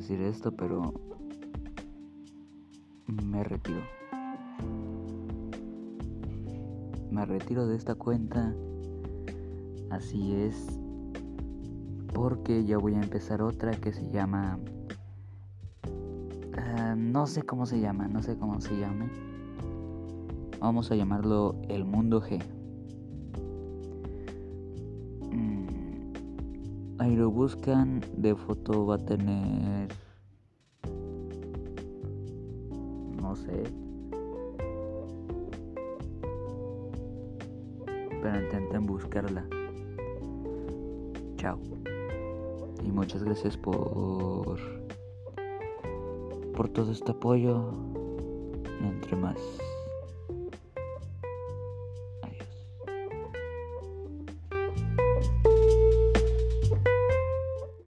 decir esto, pero me retiro. Me retiro de esta cuenta. Así es. Porque ya voy a empezar otra que se llama... Ah, no sé cómo se llama, no sé cómo se llame. Vamos a llamarlo El Mundo G. ahí lo buscan. De foto va a tener... No sé. Pero intenten buscarla. Chao. Y muchas gracias por por todo este apoyo. Entre más